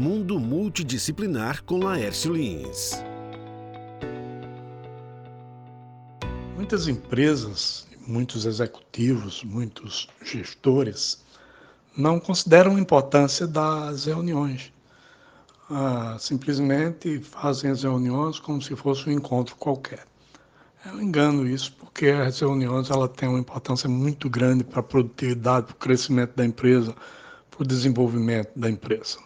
Mundo Multidisciplinar com Laércio Lins. Muitas empresas, muitos executivos, muitos gestores não consideram a importância das reuniões. Ah, simplesmente fazem as reuniões como se fosse um encontro qualquer. Eu engano isso porque as reuniões ela têm uma importância muito grande para a produtividade, para o crescimento da empresa, para o desenvolvimento da empresa.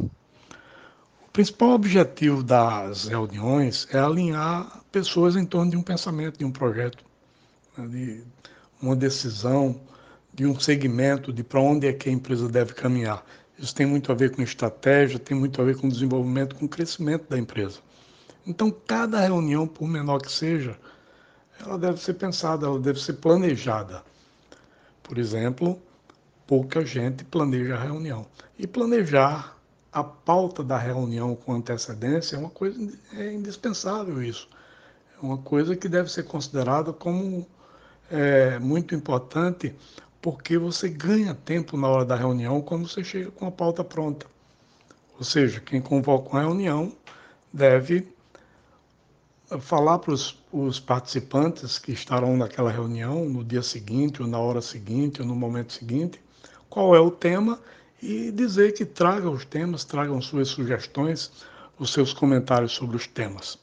Principal objetivo das reuniões é alinhar pessoas em torno de um pensamento, de um projeto, né, de uma decisão, de um segmento, de para onde é que a empresa deve caminhar. Isso tem muito a ver com estratégia, tem muito a ver com desenvolvimento, com crescimento da empresa. Então, cada reunião, por menor que seja, ela deve ser pensada, ela deve ser planejada. Por exemplo, pouca gente planeja a reunião. E planejar a pauta da reunião com antecedência é uma coisa é indispensável isso. É uma coisa que deve ser considerada como é, muito importante porque você ganha tempo na hora da reunião quando você chega com a pauta pronta. Ou seja, quem convoca uma reunião deve falar para os participantes que estarão naquela reunião no dia seguinte, ou na hora seguinte, ou no momento seguinte, qual é o tema e dizer que tragam os temas, tragam suas sugestões, os seus comentários sobre os temas.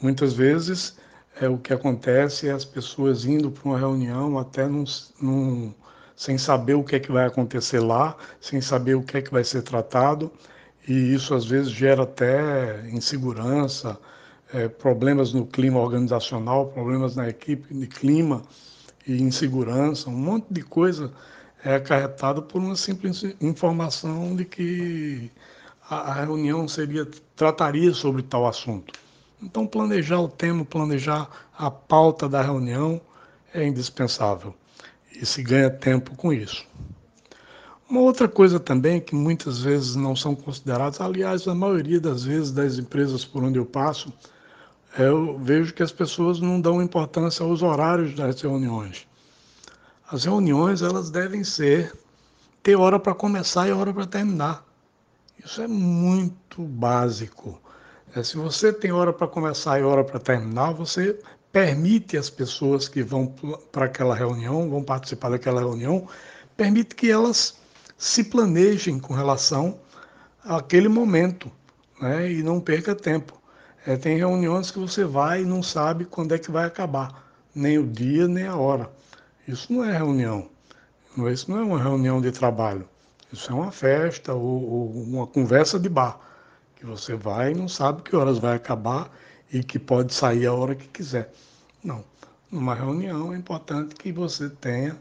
Muitas vezes é o que acontece é as pessoas indo para uma reunião até num, num, sem saber o que é que vai acontecer lá, sem saber o que é que vai ser tratado, e isso às vezes gera até insegurança, é, problemas no clima organizacional, problemas na equipe de clima e insegurança, um monte de coisa é acarretado por uma simples informação de que a, reunião seria trataria sobre tal assunto. Então planejar o tema, planejar a pauta da reunião é indispensável e se ganha tempo com isso. Uma outra coisa também que muitas vezes não são consideradas, aliás, a maioria das vezes das empresas por onde eu passo, eu vejo que as pessoas não dão importância aos horários das reuniões. As reuniões elas devem ser ter hora para começar e hora para terminar. Isso é muito básico. É, se você tem hora para começar e hora para terminar, você permite as pessoas que vão para aquela reunião, vão participar daquela reunião, permite que elas se planejem com relação àquele momento né, e não perca tempo. É, tem reuniões que você vai e não sabe quando é que vai acabar, nem o dia, nem a hora. Isso não é reunião. Isso não é uma reunião de trabalho. Isso é uma festa ou, ou uma conversa de bar, que você vai e não sabe que horas vai acabar e que pode sair a hora que quiser. Não. Numa reunião é importante que você tenha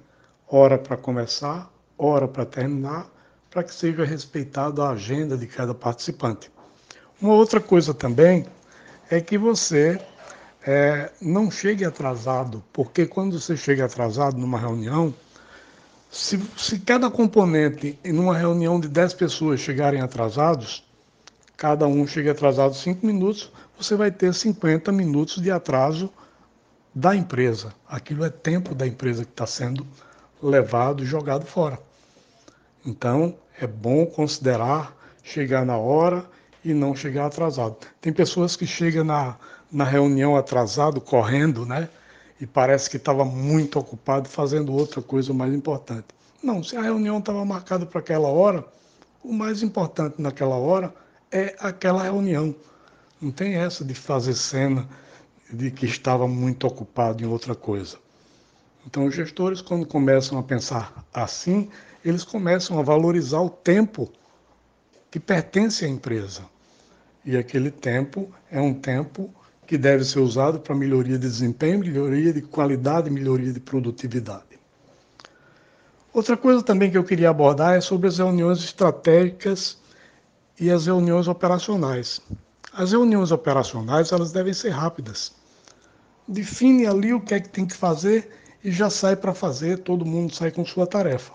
hora para começar, hora para terminar, para que seja respeitada a agenda de cada participante. Uma outra coisa também é que você é, não chegue atrasado, porque quando você chega atrasado numa reunião, se, se cada componente em uma reunião de 10 pessoas chegarem atrasados, cada um chega atrasado 5 minutos, você vai ter 50 minutos de atraso da empresa. Aquilo é tempo da empresa que está sendo levado e jogado fora. Então, é bom considerar chegar na hora e não chegar atrasado. Tem pessoas que chegam na, na reunião atrasado, correndo, né? E parece que estava muito ocupado fazendo outra coisa mais importante. Não, se a reunião estava marcada para aquela hora, o mais importante naquela hora é aquela reunião. Não tem essa de fazer cena de que estava muito ocupado em outra coisa. Então, os gestores, quando começam a pensar assim, eles começam a valorizar o tempo que pertence à empresa. E aquele tempo é um tempo que deve ser usado para melhoria de desempenho, melhoria de qualidade, melhoria de produtividade. Outra coisa também que eu queria abordar é sobre as reuniões estratégicas e as reuniões operacionais. As reuniões operacionais elas devem ser rápidas. Define ali o que é que tem que fazer e já sai para fazer, todo mundo sai com sua tarefa.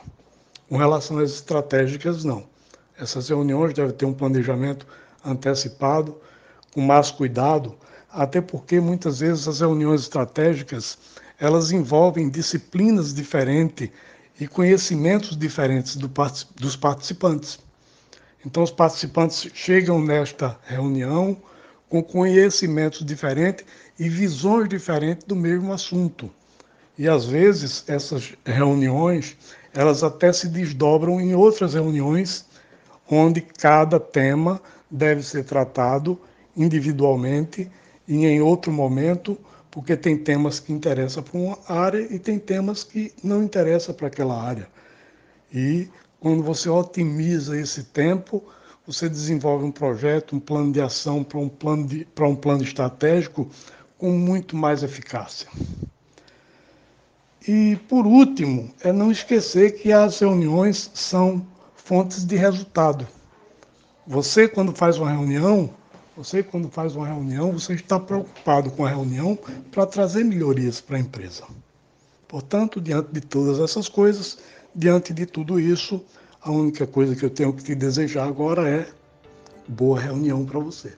Com relação às estratégicas, não. Essas reuniões devem ter um planejamento antecipado, com mais cuidado, até porque muitas vezes as reuniões estratégicas elas envolvem disciplinas diferentes e conhecimentos diferentes do, dos participantes. Então, os participantes chegam nesta reunião com conhecimentos diferentes e visões diferentes do mesmo assunto. E às vezes essas reuniões, elas até se desdobram em outras reuniões onde cada tema deve ser tratado individualmente e em outro momento, porque tem temas que interessam para uma área e tem temas que não interessam para aquela área. E quando você otimiza esse tempo, você desenvolve um projeto, um plano de ação para um plano, de, para um plano estratégico com muito mais eficácia. E, por último, é não esquecer que as reuniões são fontes de resultado. Você, quando faz uma reunião, você, quando faz uma reunião, você está preocupado com a reunião para trazer melhorias para a empresa. Portanto, diante de todas essas coisas, diante de tudo isso, a única coisa que eu tenho que te desejar agora é boa reunião para você.